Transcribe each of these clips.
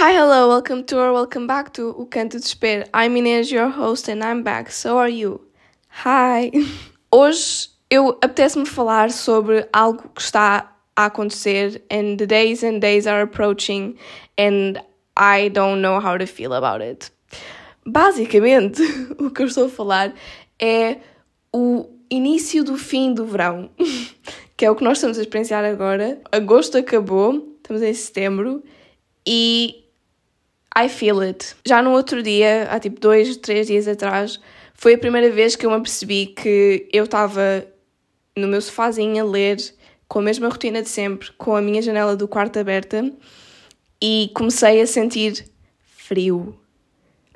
Hi, hello, welcome to or welcome back to O Canto de Espera. I'm Inês, your host, and I'm back. So are you? Hi! Hoje eu apetece-me falar sobre algo que está a acontecer and the days and days are approaching and I don't know how to feel about it. Basicamente, o que eu estou a falar é o início do fim do verão, que é o que nós estamos a experienciar agora. Agosto acabou, estamos em setembro e I feel it. Já no outro dia, há tipo dois, três dias atrás, foi a primeira vez que eu me apercebi que eu estava no meu sofazinho a ler, com a mesma rotina de sempre, com a minha janela do quarto aberta e comecei a sentir frio.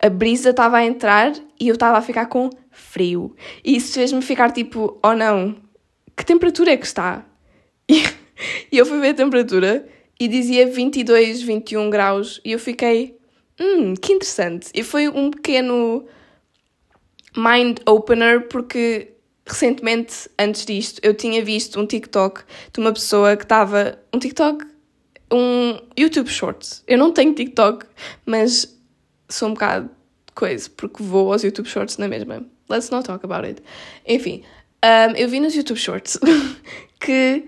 A brisa estava a entrar e eu estava a ficar com frio. E isso fez-me ficar tipo, oh não, que temperatura é que está? E, eu fui ver a temperatura e dizia 22, 21 graus e eu fiquei, hum, que interessante. E foi um pequeno mind opener porque recentemente, antes disto, eu tinha visto um TikTok de uma pessoa que estava. Um TikTok? Um YouTube Shorts. Eu não tenho TikTok, mas sou um bocado coisa, porque vou aos YouTube Shorts na mesma. Let's not talk about it. Enfim, um, eu vi nos YouTube Shorts que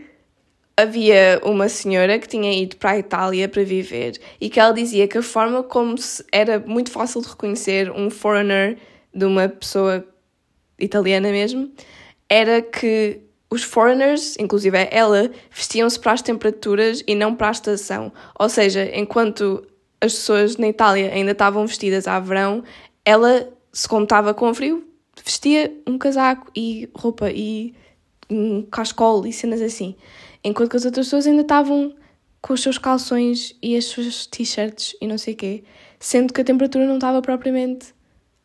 havia uma senhora que tinha ido para a Itália para viver e que ela dizia que a forma como era muito fácil de reconhecer um foreigner de uma pessoa italiana mesmo era que os foreigners, inclusive ela, vestiam-se para as temperaturas e não para a estação. Ou seja, enquanto as pessoas na Itália ainda estavam vestidas a verão, ela, se como estava com frio, vestia um casaco e roupa e um cascol e cenas assim. Enquanto que as outras pessoas ainda estavam com os seus calções e as suas t-shirts e não sei o quê, sendo que a temperatura não estava propriamente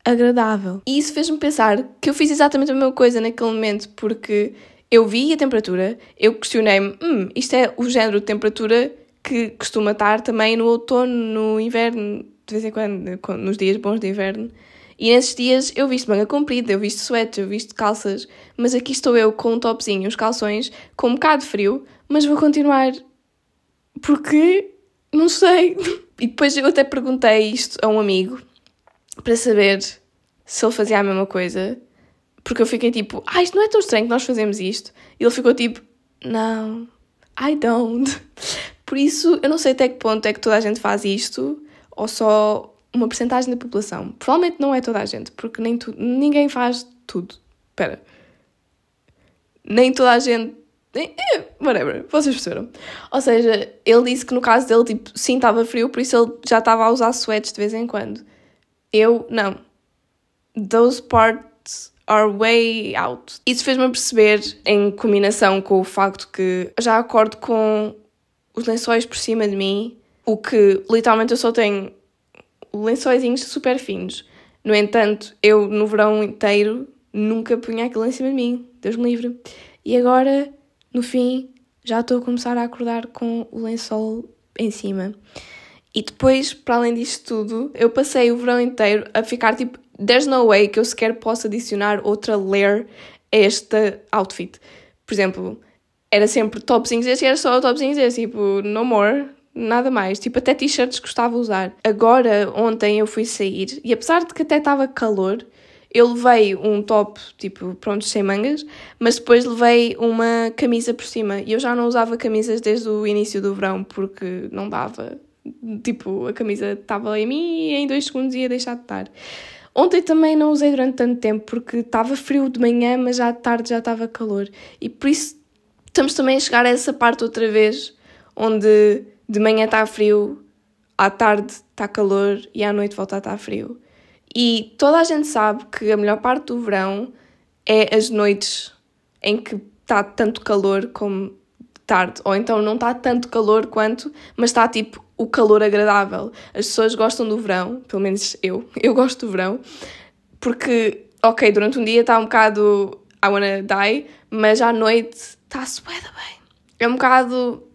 agradável. E isso fez-me pensar que eu fiz exatamente a mesma coisa naquele momento, porque eu vi a temperatura, eu questionei-me, hum, isto é o género de temperatura que costuma estar também no outono, no inverno, de vez em quando, nos dias bons de inverno. E nesses dias eu visto manga comprida, eu visto suéter, eu visto calças, mas aqui estou eu com um topzinho, os calções, com um bocado de frio, mas vou continuar porque não sei. E depois eu até perguntei isto a um amigo para saber se ele fazia a mesma coisa, porque eu fiquei tipo, ah, isto não é tão estranho que nós fazemos isto. E ele ficou tipo, não, I don't. Por isso, eu não sei até que ponto é que toda a gente faz isto, ou só uma porcentagem da população. Provavelmente não é toda a gente, porque nem tu, ninguém faz tudo. Espera. Nem toda a gente. Eh, whatever, vocês perceberam. Ou seja, ele disse que no caso dele, tipo, sim, estava frio, por isso ele já estava a usar sweats de vez em quando. Eu, não. Those parts are way out. Isso fez-me perceber, em combinação com o facto que já acordo com os lençóis por cima de mim, o que literalmente eu só tenho lençóizinhos super finos. No entanto, eu no verão inteiro nunca punha aquilo em cima de mim, Deus me livre. E agora, no fim, já estou a começar a acordar com o lençol em cima. E depois, para além disto tudo, eu passei o verão inteiro a ficar tipo, there's no way que eu sequer possa adicionar outra layer a este outfit. Por exemplo, era sempre topzinhos e era só topzinhos desse, tipo, no more, nada mais. Tipo, até t-shirts gostava de usar. Agora, ontem eu fui sair e apesar de que até estava calor, eu levei um top, tipo, pronto, sem mangas, mas depois levei uma camisa por cima. E eu já não usava camisas desde o início do verão porque não dava. Tipo, a camisa estava em mim e em dois segundos ia deixar de estar. Ontem também não usei durante tanto tempo porque estava frio de manhã, mas já de tarde já estava calor. E por isso estamos também a chegar a essa parte outra vez, onde de manhã está frio, à tarde está calor e à noite volta a estar frio. E toda a gente sabe que a melhor parte do verão é as noites em que está tanto calor como tarde, ou então não está tanto calor quanto, mas está tipo o calor agradável. As pessoas gostam do verão, pelo menos eu, eu gosto do verão, porque, ok, durante um dia está um bocado I wanna die, mas à noite está-se bem. É um bocado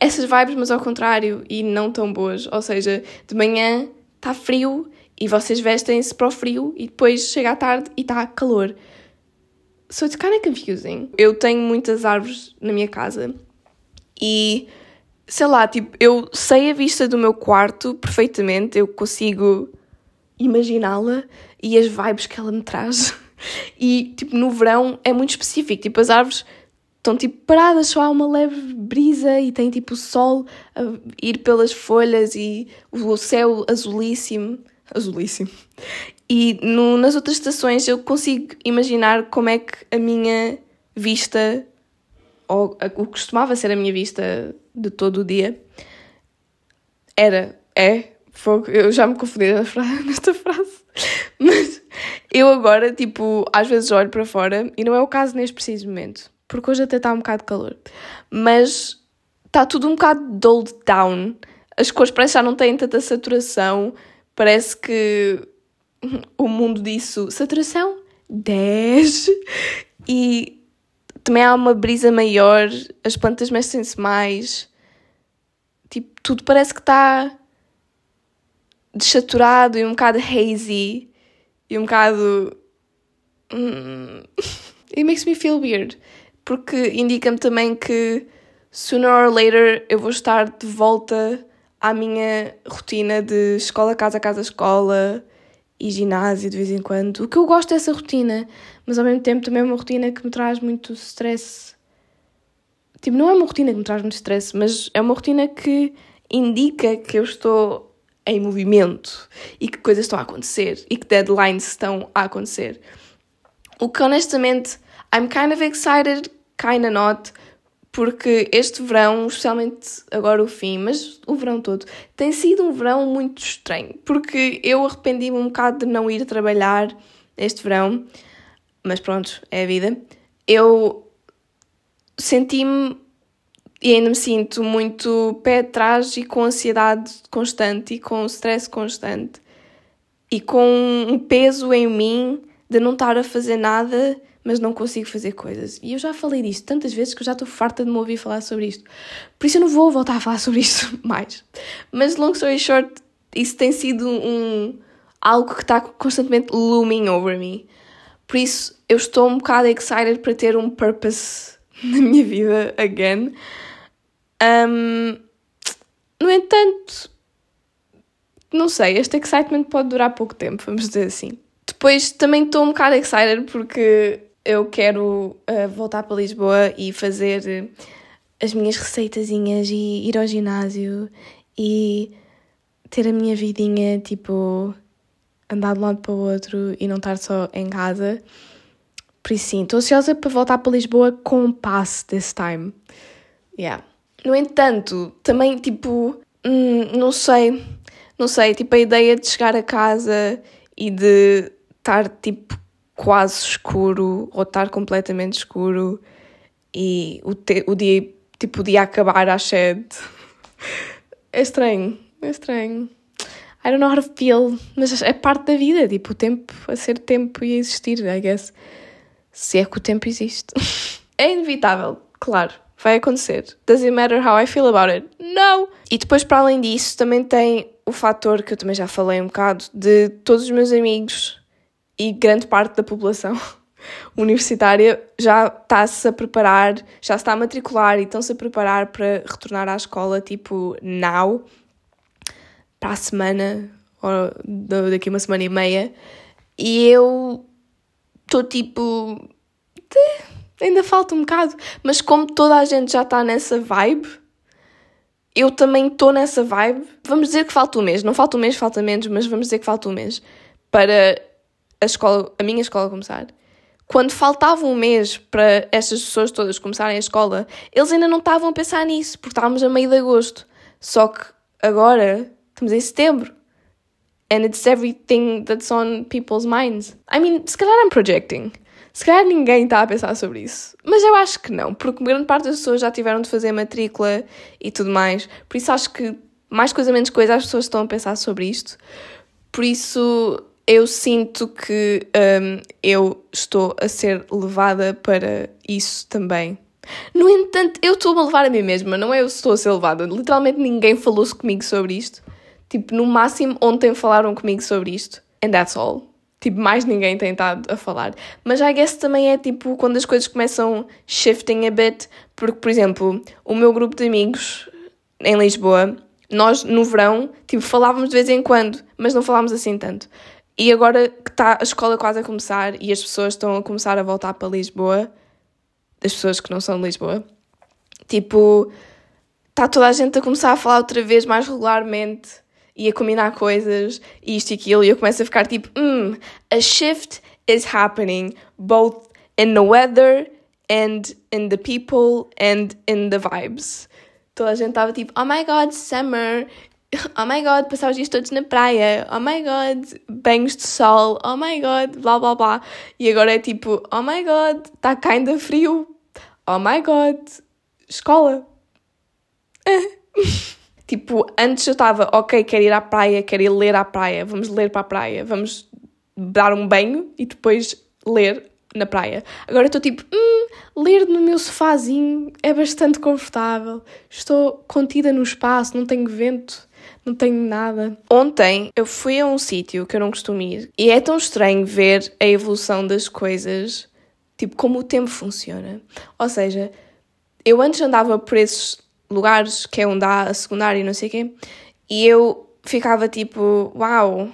essas vibes, mas ao contrário, e não tão boas. Ou seja, de manhã está frio e vocês vestem-se para o frio e depois chega à tarde e está calor. So it's kind of confusing. Eu tenho muitas árvores na minha casa e sei lá, tipo, eu sei a vista do meu quarto perfeitamente, eu consigo imaginá-la e as vibes que ela me traz. E, tipo, no verão é muito específico, tipo, as árvores estão, tipo, paradas, só há uma leve brisa e tem, tipo, o sol a ir pelas folhas e o céu azulíssimo. Azulíssimo. E no, nas outras estações eu consigo imaginar como é que a minha vista, ou a, o que costumava ser a minha vista de todo o dia, era, é, fogo, eu já me confundi nesta frase, mas eu agora, tipo, às vezes olho para fora, e não é o caso neste preciso momento, porque hoje até está um bocado de calor, mas está tudo um bocado dulled down, as cores parece que já não têm tanta saturação, parece que o mundo disso, saturação? 10, e também há uma brisa maior, as plantas mexem-se mais, tipo, tudo parece que está desaturado e um bocado hazy e um bocado. Hum, it makes me feel weird. Porque indica-me também que sooner or later eu vou estar de volta à minha rotina de escola, casa, casa, escola e ginásio de vez em quando. O que eu gosto dessa rotina, mas ao mesmo tempo também é uma rotina que me traz muito stress. Tipo, não é uma rotina que me traz muito stress, mas é uma rotina que indica que eu estou em movimento e que coisas estão a acontecer e que deadlines estão a acontecer. O que honestamente, I'm kind of excited, kind of not, porque este verão, especialmente agora o fim, mas o verão todo, tem sido um verão muito estranho, porque eu arrependi-me um bocado de não ir trabalhar este verão, mas pronto, é a vida. Eu senti-me e ainda me sinto muito pé atrás e com ansiedade constante e com stress constante e com um peso em mim de não estar a fazer nada, mas não consigo fazer coisas. E eu já falei disto tantas vezes que eu já estou farta de me ouvir falar sobre isto. Por isso eu não vou voltar a falar sobre isto mais. Mas long story short, isso tem sido um algo que está constantemente looming over me. Por isso eu estou um bocado excited para ter um purpose na minha vida again. Um, no entanto, não sei, este excitement pode durar pouco tempo, vamos dizer assim. Depois também estou um bocado excited porque eu quero uh, voltar para Lisboa e fazer as minhas receitazinhas e ir ao ginásio e ter a minha vidinha, tipo, andar de um lado para o outro e não estar só em casa. Por isso sim, estou ansiosa para voltar para Lisboa com um passe this time. Yeah. No entanto, também, tipo, hum, não sei, não sei, tipo, a ideia de chegar a casa e de estar, tipo, quase escuro ou estar completamente escuro e o, te, o dia, tipo, o dia acabar às sete. É estranho, é estranho. I don't know how to feel, mas é parte da vida, tipo, o tempo a ser tempo e a existir, I guess. Se é que o tempo existe. É inevitável, claro vai acontecer. Does it matter how I feel about it? No! E depois, para além disso, também tem o fator que eu também já falei um bocado de todos os meus amigos e grande parte da população universitária já está-se a preparar, já está a matricular e estão-se a preparar para retornar à escola, tipo, now, para a semana, ou daqui uma semana e meia. E eu estou tipo ainda falta um bocado. Mas como toda a gente já está nessa vibe, eu também estou nessa vibe. Vamos dizer que falta um mês. Não falta um mês, falta menos, mas vamos dizer que falta um mês para a escola, a minha escola começar. Quando faltava um mês para estas pessoas todas começarem a escola, eles ainda não estavam a pensar nisso, porque estávamos a meio de agosto. Só que agora estamos em setembro. And it's everything that's on people's minds. I mean, se calhar I'm projecting. Se calhar ninguém está a pensar sobre isso. Mas eu acho que não, porque grande parte das pessoas já tiveram de fazer matrícula e tudo mais. Por isso acho que mais coisa menos coisa as pessoas estão a pensar sobre isto. Por isso eu sinto que um, eu estou a ser levada para isso também. No entanto, eu estou a levar a mim mesma, não é eu estou a ser levada. Literalmente ninguém falou-se comigo sobre isto. Tipo, no máximo ontem falaram comigo sobre isto. And that's all. Tipo, mais ninguém tem estado a falar. Mas I guess também é tipo quando as coisas começam shifting a bit, porque, por exemplo, o meu grupo de amigos em Lisboa, nós no verão, tipo, falávamos de vez em quando, mas não falávamos assim tanto. E agora que está a escola quase a começar e as pessoas estão a começar a voltar para Lisboa, as pessoas que não são de Lisboa, tipo, está toda a gente a começar a falar outra vez mais regularmente e a combinar coisas e isto e aquilo, e eu começo a ficar tipo, hum, a shift is happening both in the weather and in the people and in the vibes. Toda a gente estava tipo, oh my god, summer, oh my god, passar os dias todos na praia, oh my god, banhos de sol, oh my god, blá blá blá. E agora é tipo, oh my god, está ainda frio, oh my god, escola. tipo, antes eu estava, ok, quero ir à praia, quero ir ler à praia, vamos ler para a praia, vamos dar um banho e depois ler na praia. Agora estou tipo, hum, ler no meu sofazinho é bastante confortável. Estou contida no espaço, não tenho vento, não tenho nada. Ontem eu fui a um sítio que eu não costumo ir e é tão estranho ver a evolução das coisas, tipo, como o tempo funciona. Ou seja, eu antes andava por esses lugares que é onde há a secundária e não sei o quê, e eu ficava tipo, uau,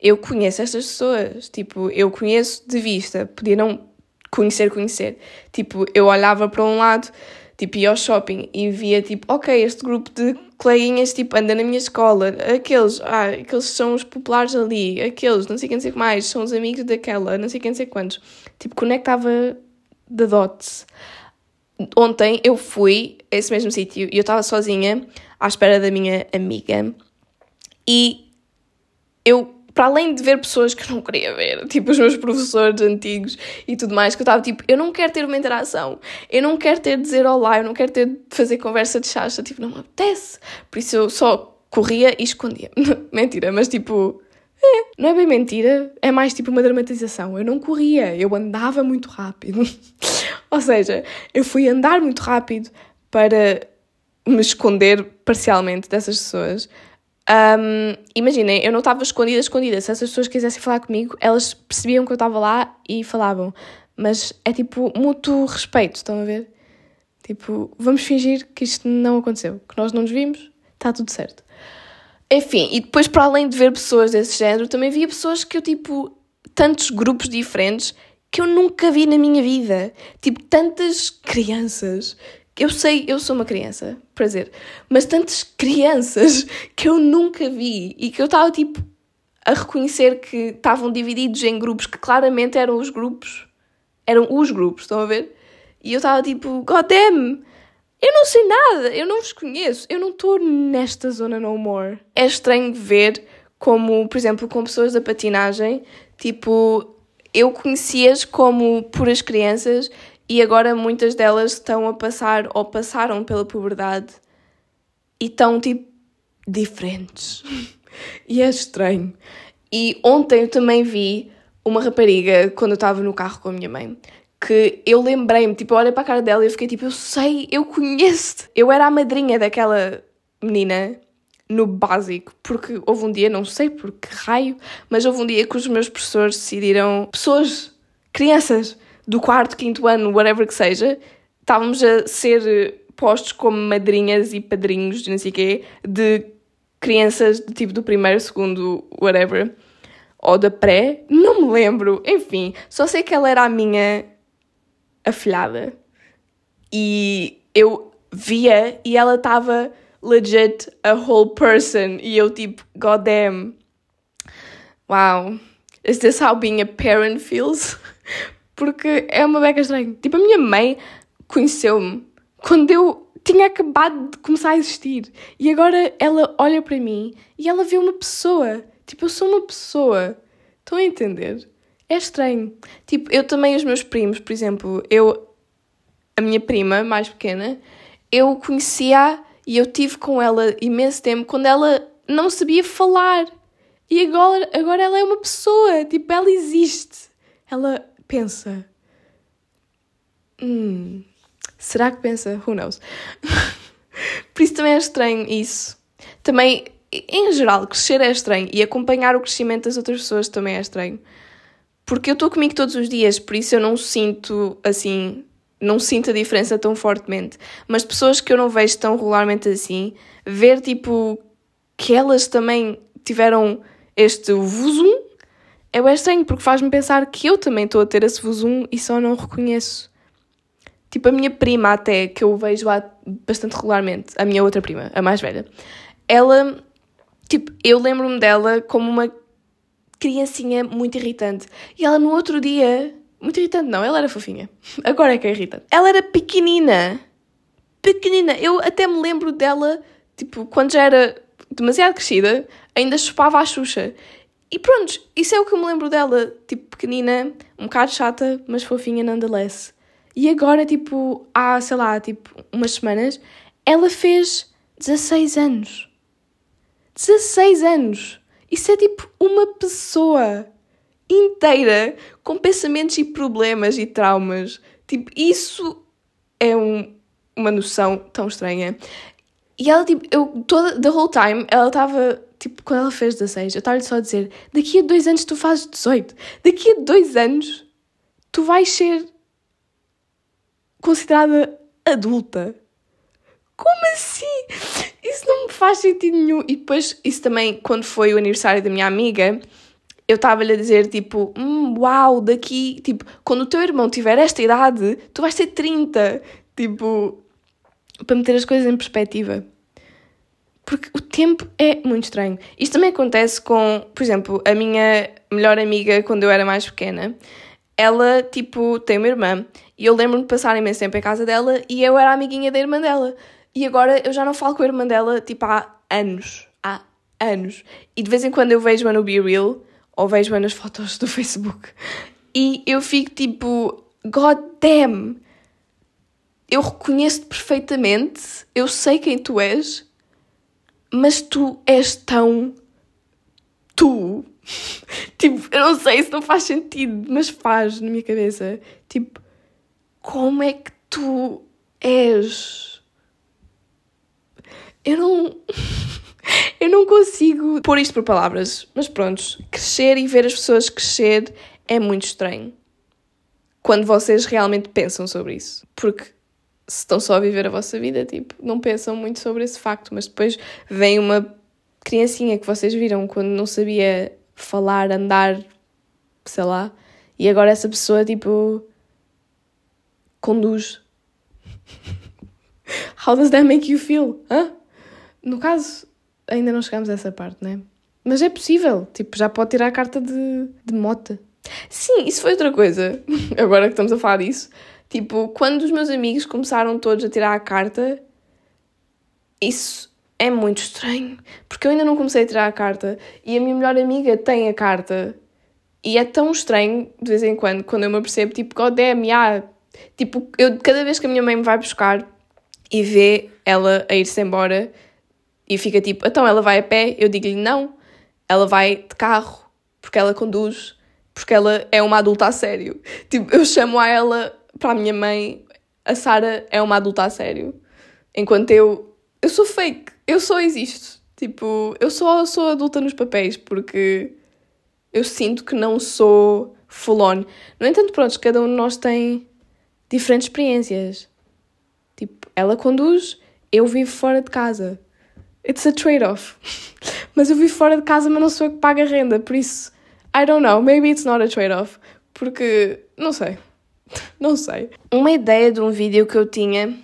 eu conheço estas pessoas, tipo, eu conheço de vista, podia não conhecer, conhecer. Tipo, eu olhava para um lado, tipo, ia ao shopping e via, tipo, ok, este grupo de coleguinhas, tipo, anda na minha escola, aqueles, ah, aqueles são os populares ali, aqueles, não sei quem, não sei que mais, são os amigos daquela, não sei quem, não sei quantos. Tipo, conectava the dots. Ontem eu fui a esse mesmo sítio e eu estava sozinha à espera da minha amiga e eu para além de ver pessoas que não queria ver, tipo os meus professores antigos e tudo mais, que eu estava tipo, eu não quero ter uma interação, eu não quero ter de dizer olá, eu não quero ter de fazer conversa de chacha, tipo, não me apetece. Por isso eu só corria e escondia. mentira, mas tipo, é, não é bem mentira, é mais tipo uma dramatização. Eu não corria, eu andava muito rápido. Ou seja, eu fui andar muito rápido para me esconder parcialmente dessas pessoas um, imaginem, eu não estava escondida, escondida. Se essas pessoas quisessem falar comigo, elas percebiam que eu estava lá e falavam. Mas é tipo mútuo respeito, estão a ver? Tipo, vamos fingir que isto não aconteceu, que nós não nos vimos, está tudo certo. Enfim, e depois, para além de ver pessoas desse género, também via pessoas que eu, tipo, tantos grupos diferentes que eu nunca vi na minha vida. Tipo, tantas crianças eu sei, eu sou uma criança, prazer, mas tantas crianças que eu nunca vi e que eu estava tipo a reconhecer que estavam divididos em grupos que claramente eram os grupos, eram os grupos, estão a ver? E eu estava tipo, God damn, eu não sei nada, eu não vos conheço, eu não estou nesta zona no more. É estranho ver como, por exemplo, com pessoas da patinagem, tipo, eu conhecia-as como puras crianças e agora muitas delas estão a passar ou passaram pela puberdade e estão tipo diferentes. e é estranho. E ontem eu também vi uma rapariga quando eu estava no carro com a minha mãe que eu lembrei-me, tipo, eu olhei para a cara dela e eu fiquei tipo, eu sei, eu conheço-te. Eu era a madrinha daquela menina no básico, porque houve um dia, não sei por que raio, mas houve um dia que os meus professores decidiram, pessoas, crianças, do quarto, quinto ano, whatever que seja, estávamos a ser postos como madrinhas e padrinhos, não sei quê, de crianças de tipo do primeiro, segundo, whatever, ou da pré, não me lembro, enfim, só sei que ela era a minha afilhada. E eu via e ela estava legit a whole person. E eu tipo, god damn, wow, is this how being a parent feels? porque é uma beca estranha. Tipo, a minha mãe conheceu-me quando eu tinha acabado de começar a existir. E agora ela olha para mim e ela vê uma pessoa. Tipo, eu sou uma pessoa. Estão a entender? É estranho. Tipo, eu também, os meus primos, por exemplo, eu, a minha prima mais pequena, eu conhecia e eu tive com ela imenso tempo quando ela não sabia falar. E agora, agora ela é uma pessoa. Tipo, ela existe. Ela pensa. Hum, será que pensa? Who knows? Por isso também é estranho isso. Também, em geral, crescer é estranho e acompanhar o crescimento das outras pessoas também é estranho. Porque eu estou comigo todos os dias, por isso eu não sinto assim, não sinto a diferença tão fortemente. Mas pessoas que eu não vejo tão regularmente assim, ver tipo que elas também tiveram este vuzum é bem estranho porque faz-me pensar que eu também estou a ter esse vuzum e só não reconheço. Tipo, a minha prima até, que eu vejo lá bastante regularmente, a minha outra prima, a mais velha, ela, tipo, eu lembro-me dela como uma criancinha muito irritante. E ela no outro dia, muito irritante não, ela era fofinha. Agora é que é irritante. Ela era pequenina. Pequenina. Eu até me lembro dela, tipo, quando já era demasiado crescida, ainda chupava a Xuxa. E pronto, isso é o que eu me lembro dela. Tipo, pequenina, um bocado chata, mas fofinha nonetheless. E agora, tipo, há, sei lá, tipo, umas semanas, ela fez 16 anos. 16 anos! Isso é tipo uma pessoa inteira com pensamentos e problemas e traumas. Tipo, isso é um, uma noção tão estranha. E ela, tipo, eu, toda, the whole time, ela estava, tipo, quando ela fez 16, eu estava-lhe só a dizer: daqui a dois anos tu fazes 18. Daqui a dois anos tu vais ser considerada adulta. Como assim? Isso não me faz sentido nenhum. E depois, isso também, quando foi o aniversário da minha amiga, eu estava-lhe a dizer, tipo, hum, uau, daqui, tipo, quando o teu irmão tiver esta idade, tu vais ter 30. Tipo, para meter as coisas em perspectiva. Porque o tempo é muito estranho. Isto também acontece com, por exemplo, a minha melhor amiga quando eu era mais pequena. Ela, tipo, tem uma irmã e eu lembro-me de passar imenso tempo em casa dela e eu era amiguinha da irmã dela. E agora eu já não falo com a irmã dela, tipo, há anos. Há anos. E de vez em quando eu vejo-a no Be Real ou vejo-a nas fotos do Facebook. E eu fico tipo, God damn! Eu reconheço-te perfeitamente, eu sei quem tu és, mas tu és tão tu. tipo, eu não sei se não faz sentido, mas faz na minha cabeça. Tipo, como é que tu és? Eu não. eu não consigo pôr isto por palavras, mas pronto, crescer e ver as pessoas crescer é muito estranho. Quando vocês realmente pensam sobre isso. Porque se estão só a viver a vossa vida, tipo, não pensam muito sobre esse facto, mas depois vem uma criancinha que vocês viram quando não sabia falar, andar, sei lá, e agora essa pessoa, tipo, conduz. How does that make you feel? Hã? No caso, ainda não chegamos a essa parte, né? Mas é possível, tipo, já pode tirar a carta de, de mota. Sim, isso foi outra coisa, agora que estamos a falar disso. Tipo, quando os meus amigos começaram todos a tirar a carta, isso é muito estranho, porque eu ainda não comecei a tirar a carta e a minha melhor amiga tem a carta. E é tão estranho, de vez em quando, quando eu me apercebo, tipo, God damn, yeah, Tipo, eu, cada vez que a minha mãe me vai buscar e vê ela a ir-se embora e fica tipo, então ela vai a pé, eu digo-lhe não, ela vai de carro, porque ela conduz, porque ela é uma adulta a sério. Tipo, eu chamo a ela para a minha mãe, a Sara é uma adulta a sério. Enquanto eu, eu sou fake, eu só existo. Tipo, eu só sou adulta nos papéis, porque eu sinto que não sou full on. No entanto, pronto, cada um de nós tem diferentes experiências. Tipo, ela conduz, eu vivo fora de casa. It's a trade-off. mas eu vivo fora de casa, mas não sou eu que pago a renda, por isso, I don't know, maybe it's not a trade-off. Porque, não sei. Não sei. Uma ideia de um vídeo que eu tinha,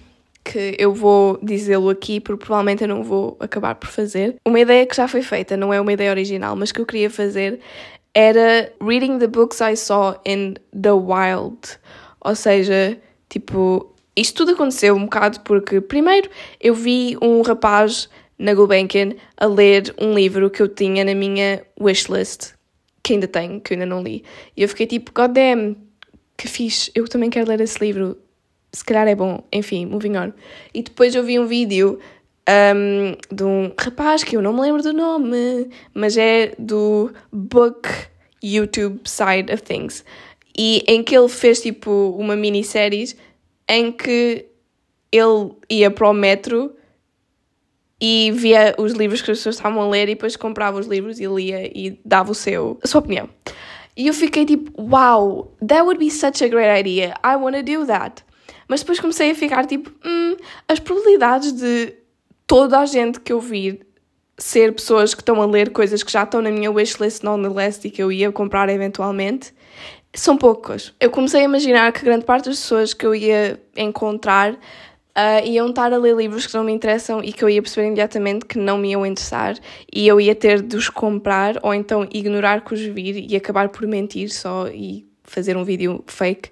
que eu vou dizê-lo aqui, porque provavelmente eu não vou acabar por fazer. Uma ideia que já foi feita, não é uma ideia original, mas que eu queria fazer, era Reading the Books I Saw in the Wild ou seja, tipo, isto tudo aconteceu um bocado porque, primeiro, eu vi um rapaz na Gulbenkian a ler um livro que eu tinha na minha wishlist, que ainda tenho, que eu ainda não li. E eu fiquei tipo, god damn, que fixe, eu também quero ler esse livro. Se calhar é bom, enfim, moving on. E depois eu vi um vídeo um, de um rapaz que eu não me lembro do nome, mas é do Book YouTube Side of Things e em que ele fez tipo uma minissérie em que ele ia para o metro e via os livros que as pessoas estavam a ler e depois comprava os livros e lia e dava o seu, a sua opinião. E eu fiquei tipo, wow, that would be such a great idea, I want to do that. Mas depois comecei a ficar tipo, hum, as probabilidades de toda a gente que eu vir ser pessoas que estão a ler coisas que já estão na minha wishlist no list e que eu ia comprar eventualmente, são poucas. Eu comecei a imaginar que grande parte das pessoas que eu ia encontrar uh, iam estar a ler livros que não me interessam e que eu ia perceber imediatamente que não me iam interessar e eu ia ter de os comprar ou então ignorar que os vir e acabar por mentir só e fazer um vídeo fake.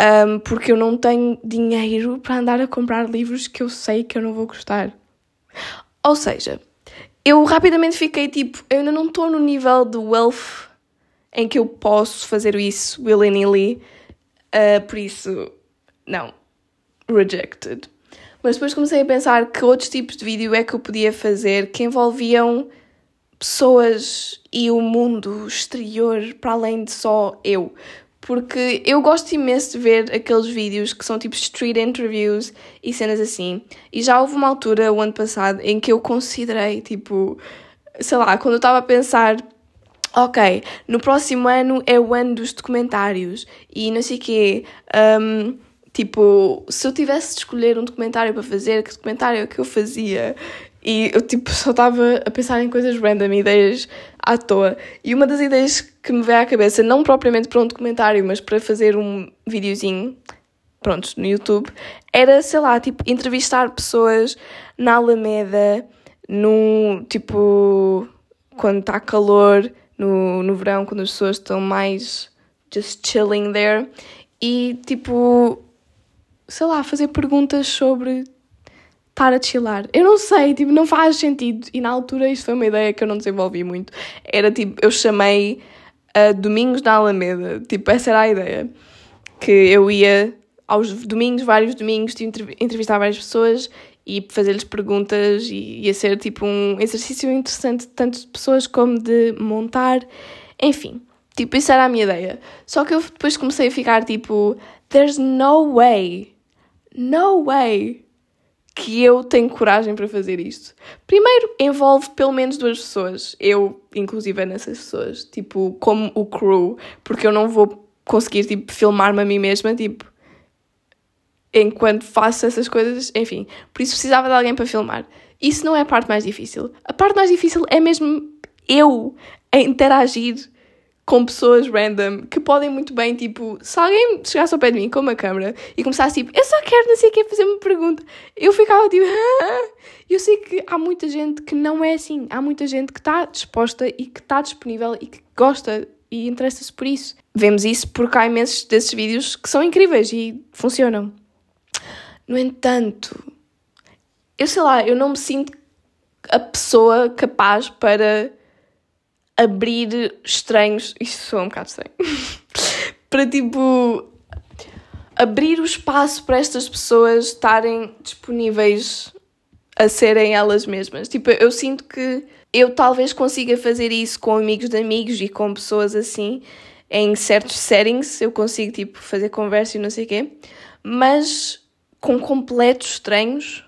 Um, porque eu não tenho dinheiro para andar a comprar livros que eu sei que eu não vou gostar. Ou seja, eu rapidamente fiquei tipo, eu ainda não estou no nível de wealth em que eu posso fazer isso willy-nilly, uh, por isso, não, rejected. Mas depois comecei a pensar que outros tipos de vídeo é que eu podia fazer que envolviam pessoas e o mundo exterior para além de só eu. Porque eu gosto imenso de ver aqueles vídeos que são tipo street interviews e cenas assim. E já houve uma altura, o ano passado, em que eu considerei, tipo, sei lá, quando eu estava a pensar ok, no próximo ano é o ano dos documentários e não sei o quê. Um, Tipo, se eu tivesse de escolher um documentário para fazer, que documentário é que eu fazia? E eu, tipo, só estava a pensar em coisas random, ideias à toa. E uma das ideias que me veio à cabeça, não propriamente para um documentário, mas para fazer um videozinho, pronto, no YouTube, era, sei lá, tipo, entrevistar pessoas na Alameda, no, tipo, quando está calor, no, no verão, quando as pessoas estão mais just chilling there. E, tipo, sei lá, fazer perguntas sobre estar a chilar. Eu não sei, tipo, não faz sentido. E na altura isto foi uma ideia que eu não desenvolvi muito. Era tipo, eu chamei a Domingos da Alameda. Tipo, essa era a ideia. Que eu ia aos domingos, vários domingos, entrevistar várias pessoas e fazer-lhes perguntas e ia ser tipo um exercício interessante tanto de pessoas como de montar, enfim. Tipo, isso era a minha ideia. Só que eu depois comecei a ficar tipo, there's no way no way que eu tenho coragem para fazer isto. Primeiro, envolve pelo menos duas pessoas. Eu, inclusive, é nessas pessoas. Tipo, como o crew. Porque eu não vou conseguir, tipo, filmar-me a mim mesma, tipo... Enquanto faço essas coisas, enfim. Por isso precisava de alguém para filmar. Isso não é a parte mais difícil. A parte mais difícil é mesmo eu a interagir com pessoas random que podem muito bem, tipo, se alguém chegasse ao pé de mim com uma câmera e começasse tipo, eu só quero não sei o que fazer uma pergunta, eu ficava tipo, ah! eu sei que há muita gente que não é assim, há muita gente que está disposta e que está disponível e que gosta e interessa-se por isso. Vemos isso porque há imensos desses vídeos que são incríveis e funcionam. No entanto, eu sei lá, eu não me sinto a pessoa capaz para abrir estranhos. Isto soa um bocado estranho. para tipo. abrir o espaço para estas pessoas estarem disponíveis a serem elas mesmas. Tipo, eu sinto que eu talvez consiga fazer isso com amigos de amigos e com pessoas assim, em certos settings, eu consigo, tipo, fazer conversa e não sei o quê, mas com completos estranhos,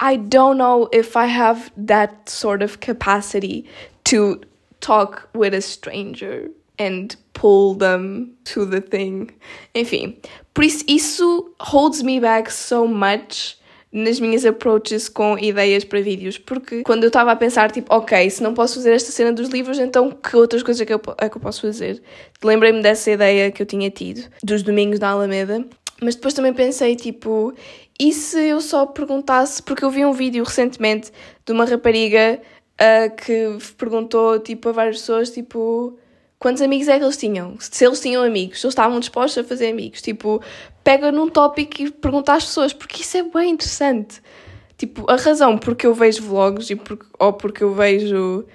I don't know if I have that sort of capacity to talk with a stranger and pull them to the thing. Enfim, por isso isso holds me back so much nas minhas approaches com ideias para vídeos, porque quando eu estava a pensar, tipo, ok, se não posso fazer esta cena dos livros, então que outras coisas é que eu, é que eu posso fazer? Lembrei-me dessa ideia que eu tinha tido, dos domingos da Alameda, mas depois também pensei, tipo, e se eu só perguntasse, porque eu vi um vídeo recentemente de uma rapariga uh, que perguntou tipo, a várias pessoas tipo, quantos amigos é que eles tinham, se eles tinham amigos, se eles estavam dispostos a fazer amigos. Tipo, pega num tópico e pergunta às pessoas, porque isso é bem interessante. Tipo, a razão porque eu vejo vlogs e por, ou porque eu vejo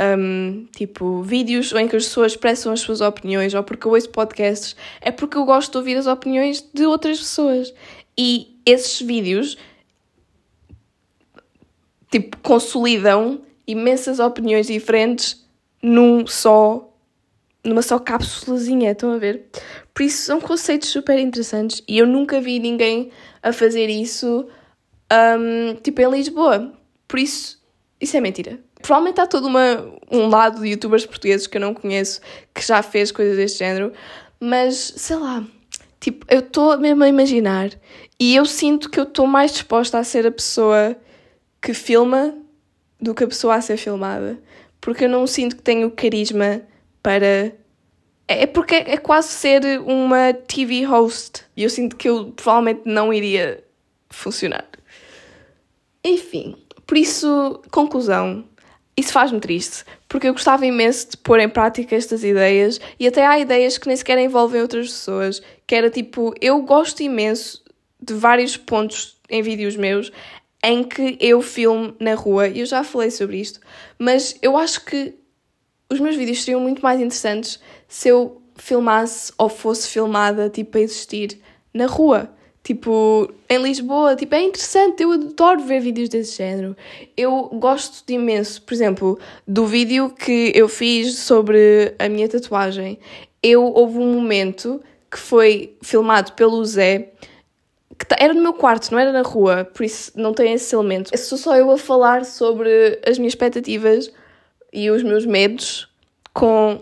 um, tipo vídeos em que as pessoas expressam as suas opiniões ou porque eu ouço podcasts é porque eu gosto de ouvir as opiniões de outras pessoas. E esses vídeos tipo consolidam imensas opiniões diferentes num só numa só cápsulazinha, estão a ver? Por isso são conceitos super interessantes e eu nunca vi ninguém a fazer isso um, tipo em Lisboa. Por isso, isso é mentira. Provavelmente há todo uma, um lado de youtubers portugueses que eu não conheço que já fez coisas deste género, mas sei lá, tipo, eu estou mesmo a imaginar e eu sinto que eu estou mais disposta a ser a pessoa que filma do que a pessoa a ser filmada. Porque eu não sinto que tenho carisma para. É porque é quase ser uma TV host. E eu sinto que eu provavelmente não iria funcionar. Enfim, por isso, conclusão. Isso faz-me triste, porque eu gostava imenso de pôr em prática estas ideias e até há ideias que nem sequer envolvem outras pessoas. Que era tipo, eu gosto imenso de vários pontos em vídeos meus em que eu filmo na rua, e eu já falei sobre isto, mas eu acho que os meus vídeos seriam muito mais interessantes se eu filmasse ou fosse filmada, tipo, a existir na rua. Tipo, em Lisboa, tipo, é interessante, eu adoro ver vídeos desse género. Eu gosto de imenso, por exemplo, do vídeo que eu fiz sobre a minha tatuagem. Eu houve um momento que foi filmado pelo Zé, que era no meu quarto, não era na rua, por isso não tem esse elemento. Sou só eu a falar sobre as minhas expectativas e os meus medos com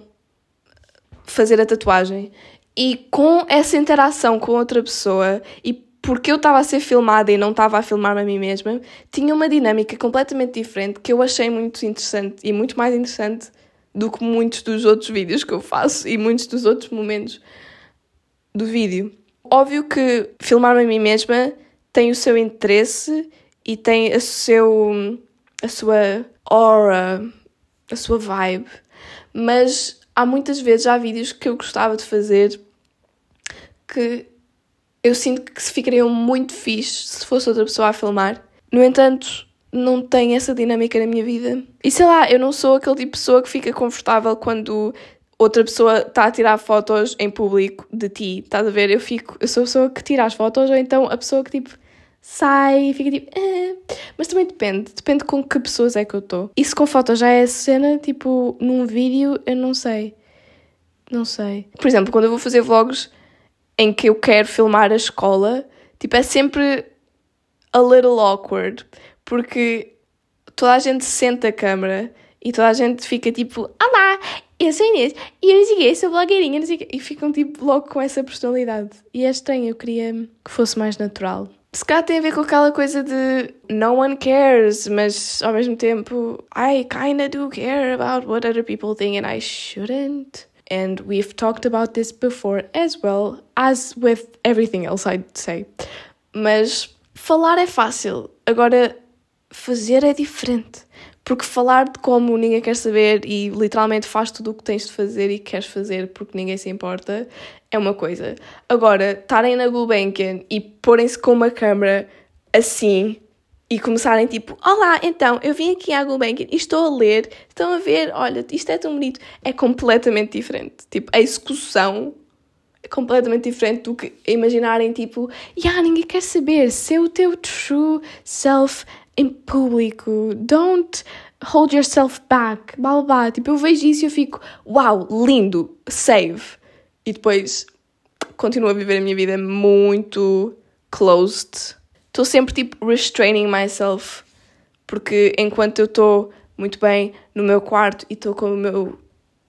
fazer a tatuagem. E com essa interação com outra pessoa e porque eu estava a ser filmada e não estava a filmar-me a mim mesma, tinha uma dinâmica completamente diferente que eu achei muito interessante e muito mais interessante do que muitos dos outros vídeos que eu faço e muitos dos outros momentos do vídeo. Óbvio que filmar-me a mim mesma tem o seu interesse e tem a, seu, a sua aura, a sua vibe, mas há muitas vezes há vídeos que eu gostava de fazer que eu sinto que se ficariam muito fixe se fosse outra pessoa a filmar. No entanto, não tem essa dinâmica na minha vida. E sei lá, eu não sou aquele tipo de pessoa que fica confortável quando outra pessoa está a tirar fotos em público de ti, estás a ver? Eu fico, eu sou a pessoa que tira as fotos, ou então a pessoa que tipo sai e fica tipo. Eh. Mas também depende, depende com que pessoas é que eu estou. E se com fotos já é cena, tipo, num vídeo, eu não sei. Não sei. Por exemplo, quando eu vou fazer vlogs em que eu quero filmar a escola, tipo, é sempre a little awkward, porque toda a gente sente a câmera e toda a gente fica tipo, olá, eu sou Inês, e eu não sei o quê, sou blogueirinha, não sei o quê. E ficam tipo logo com essa personalidade. E é estranho, eu queria que fosse mais natural. Se calhar tem a ver com aquela coisa de no one cares, mas ao mesmo tempo I kinda do care about what other people think and I shouldn't. And we've talked about this before as well, as with everything else I'd say. Mas falar é fácil, agora fazer é diferente. Porque falar de como ninguém quer saber e literalmente faz tudo o que tens de fazer e queres fazer porque ninguém se importa é uma coisa. Agora, estarem na Gulbenkian e porem-se com uma câmera assim e começarem tipo: Olá, então eu vim aqui à Gulbenkian e estou a ler, estão a ver, olha, isto é tão bonito. É completamente diferente. Tipo, a execução é completamente diferente do que imaginarem tipo: Yeah, ninguém quer saber, ser o teu true self em público, don't hold yourself back, blá. Tipo, eu vejo isso e eu fico, uau, lindo, save. E depois continuo a viver a minha vida muito closed. Estou sempre tipo restraining myself, porque enquanto eu estou muito bem no meu quarto e estou com o meu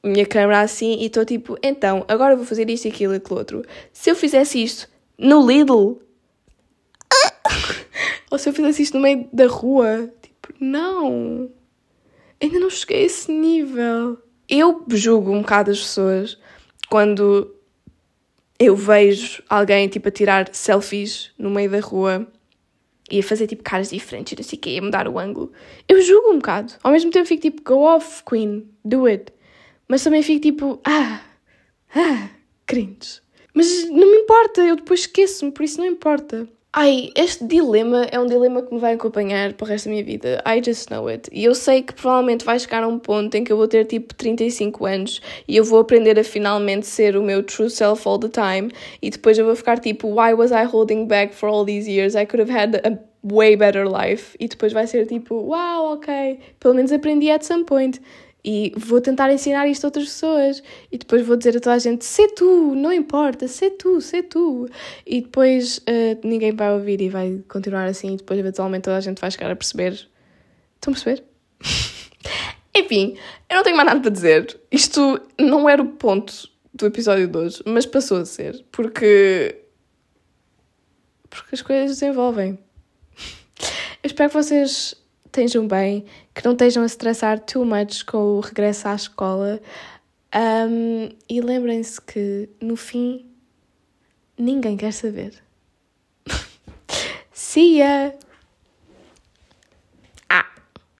minha câmera assim e estou tipo, então, agora vou fazer isto, aquilo e aquilo outro. Se eu fizesse isto no Lidl, ou se eu fizesse isto no meio da rua, tipo, não. Ainda não cheguei a esse nível. Eu julgo um bocado as pessoas quando eu vejo alguém tipo a tirar selfies no meio da rua e a fazer tipo caras diferentes, não sei o quê, a mudar o ângulo. Eu julgo um bocado. Ao mesmo tempo fico tipo, go off, Queen, do it. Mas também fico tipo, ah, ah, cringe. Mas não me importa, eu depois esqueço-me, por isso não importa. Ai, este dilema é um dilema que me vai acompanhar para o resto da minha vida. I just know it. E eu sei que provavelmente vai chegar a um ponto em que eu vou ter tipo 35 anos e eu vou aprender a finalmente ser o meu true self all the time. E depois eu vou ficar tipo, why was I holding back for all these years? I could have had a way better life. E depois vai ser tipo, wow, ok, pelo menos aprendi at some point e vou tentar ensinar isto a outras pessoas e depois vou dizer a toda a gente: sê tu, não importa, sê tu, sê tu. E depois uh, ninguém vai ouvir e vai continuar assim, e depois eventualmente toda a gente vai chegar a perceber. Estão a perceber? Enfim, eu não tenho mais nada para dizer. Isto não era o ponto do episódio de hoje, mas passou a ser, porque. porque as coisas desenvolvem. Eu espero que vocês estejam bem, que não estejam a estressar too much com o regresso à escola. Um, e lembrem-se que, no fim, ninguém quer saber. See ya!